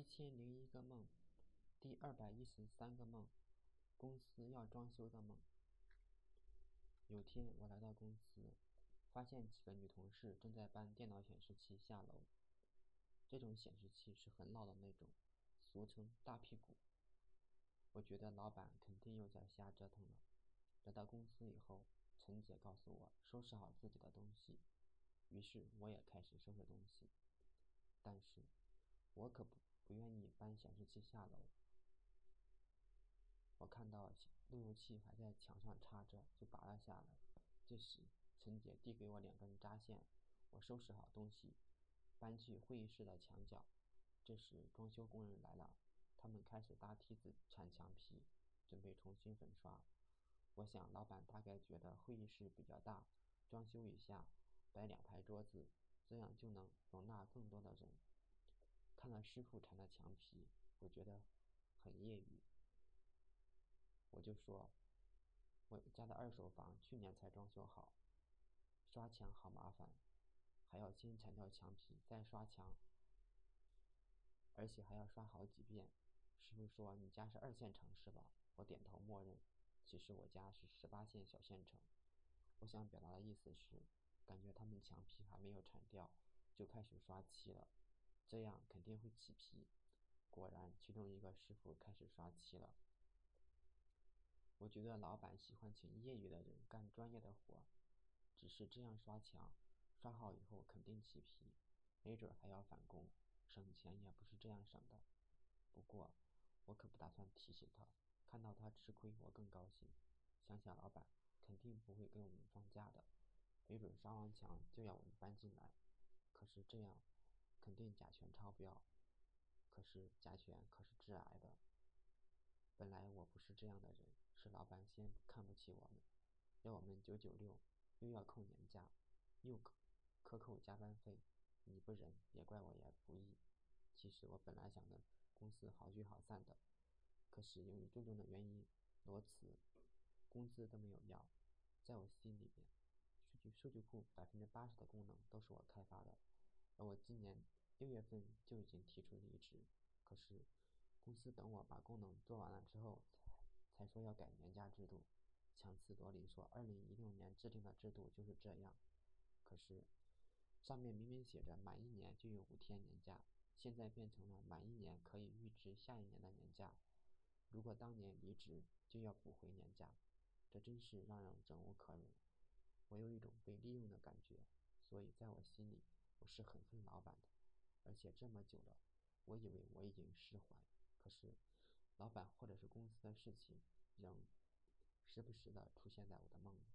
一千零一个梦，第二百一十三个梦，公司要装修的梦。有天我来到公司，发现几个女同事正在搬电脑显示器下楼。这种显示器是很老的那种，俗称大屁股。我觉得老板肯定又在瞎折腾了。来到公司以后，陈姐告诉我收拾好自己的东西，于是我也开始收拾东西。但是，我可不。不愿意搬显示器下楼。我看到路由器还在墙上插着，就拔了下来。这时，陈姐递给我两根扎线，我收拾好东西，搬去会议室的墙角。这时，装修工人来了，他们开始搭梯子铲墙皮，准备重新粉刷。我想，老板大概觉得会议室比较大，装修一下，摆两排桌子，这样就能容纳更多的人。看了师傅铲的墙皮，我觉得很业余。我就说，我家的二手房去年才装修好，刷墙好麻烦，还要先铲掉墙皮再刷墙，而且还要刷好几遍。师傅说：“你家是二线城市吧？”我点头默认。其实我家是十八线小县城。我想表达的意思是，感觉他们墙皮还没有铲掉，就开始刷漆了。这样肯定会起皮。果然，其中一个师傅开始刷漆了。我觉得老板喜欢请业余的人干专业的活，只是这样刷墙，刷好以后肯定起皮，没准还要返工，省钱也不是这样省的。不过，我可不打算提醒他，看到他吃亏，我更高兴。想想老板肯定不会给我们放假的，没准刷完墙就要我们搬进来。可是这样。肯定甲醛超标，可是甲醛可是致癌的。本来我不是这样的人，是老板先看不起我们，要我们九九六，又要扣年假，又克扣加班费。你不仁也怪我也不义。其实我本来想跟公司好聚好散的，可是由于种种的原因裸辞，工资都没有要。在我心里边，数据数据库百分之八十的功能都是我开发的。而我今年六月份就已经提出离职，可是公司等我把功能做完了之后，才说要改年假制度，强词夺理说二零一六年制定的制度就是这样。可是上面明明写着满一年就有五天年假，现在变成了满一年可以预支下一年的年假。如果当年离职就要补回年假，这真是让人忍无可忍。我有一种被利用的感觉，所以在我心里。我是很恨老板的，而且这么久了，我以为我已经释怀，可是，老板或者是公司的事情，仍时不时的出现在我的梦里。